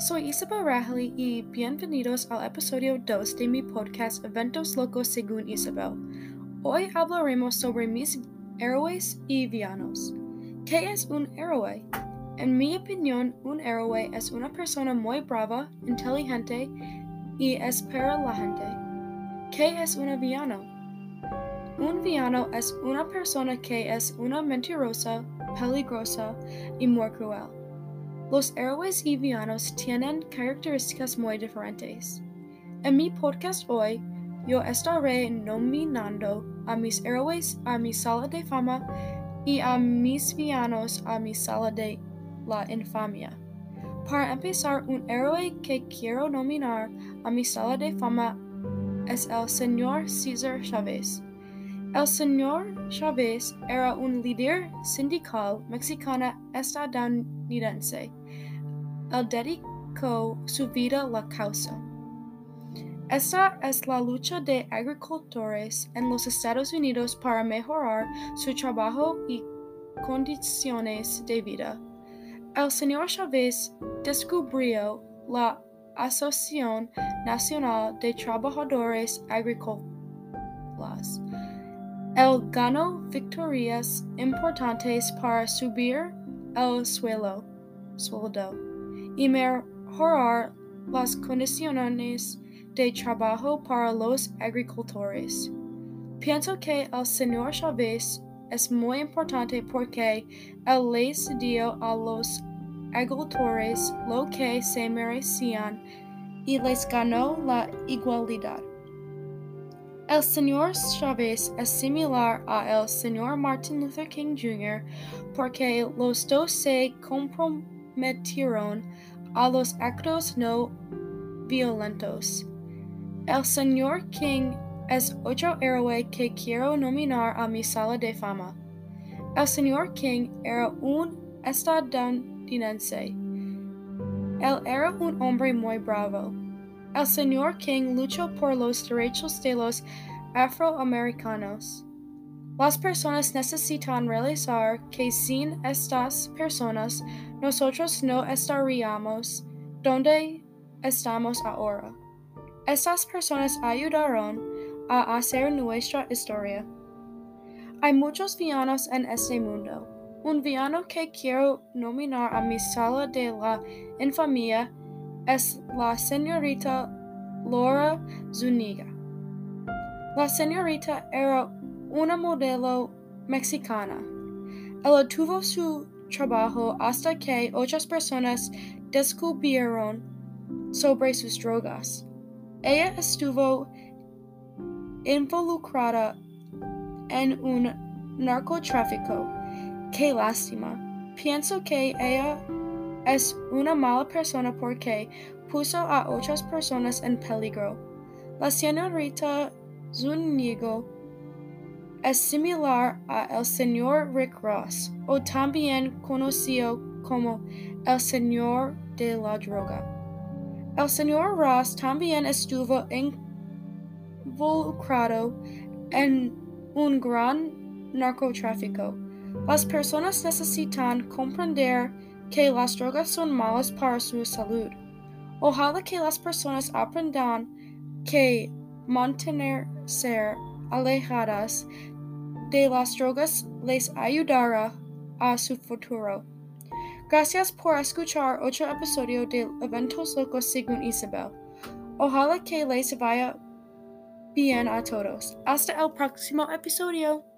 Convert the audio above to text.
Soy Isabel Rahali y bienvenidos al episodio 2 de mi podcast Eventos Locos según Isabel. Hoy hablaremos sobre mis héroes y villanos. ¿Qué es un héroe? En mi opinión, un héroe es una persona muy brava, inteligente y espera la gente. ¿Qué es un villano? Un villano es una persona que es una mentirosa, peligrosa y muy cruel. Los héroes y villanos tienen características muy diferentes. En mi podcast hoy, yo estaré nominando a mis héroes a mi sala de fama y a mis villanos a mi sala de la infamia. Para empezar, un héroe que quiero nominar a mi sala de fama es el señor César Chávez. El señor Chávez era un líder sindical mexicano estadounidense. Él dedicó su vida a la causa. Esta es la lucha de agricultores en los Estados Unidos para mejorar su trabajo y condiciones de vida. El señor Chávez descubrió la Asociación Nacional de Trabajadores Agrícolas él ganó victorias importantes para subir el suelo, sueldo y mejorar las condiciones de trabajo para los agricultores. Pienso que el señor Chávez es muy importante porque él les dio a los agricultores lo que se merecían y les ganó la igualdad. El señor Chávez es similar a el señor Martin Luther King Jr. porque los dos se comprometieron a los actos no violentos. El señor King es otro héroe que quiero nominar a mi sala de fama. El señor King era un estadounidense. Él era un hombre muy bravo. El señor King luchó por los derechos de los afroamericanos. Las personas necesitan realizar que sin estas personas nosotros no estaríamos donde estamos ahora. Estas personas ayudaron a hacer nuestra historia. Hay muchos villanos en este mundo. Un villano que quiero nominar a mi sala de la infamia es la señorita Laura Zuniga. La señorita era una modelo mexicana. Ella tuvo su trabajo hasta que otras personas descubrieron sobre sus drogas. Ella estuvo involucrada en un narcotráfico. Qué lástima. Pienso que ella es una mala persona porque puso a otras personas en peligro. La señorita Zúñiga es similar a el señor Rick Ross, o también conocido como el señor de la droga. El señor Ross también estuvo involucrado en un gran narcotráfico. Las personas necesitan comprender que las drogas son malas para su salud. Ojalá que las personas aprendan que mantenerse alejadas de las drogas les ayudará a su futuro. Gracias por escuchar otro episodio de Eventos Locos según Isabel. Ojalá que les vaya bien a todos. Hasta el próximo episodio.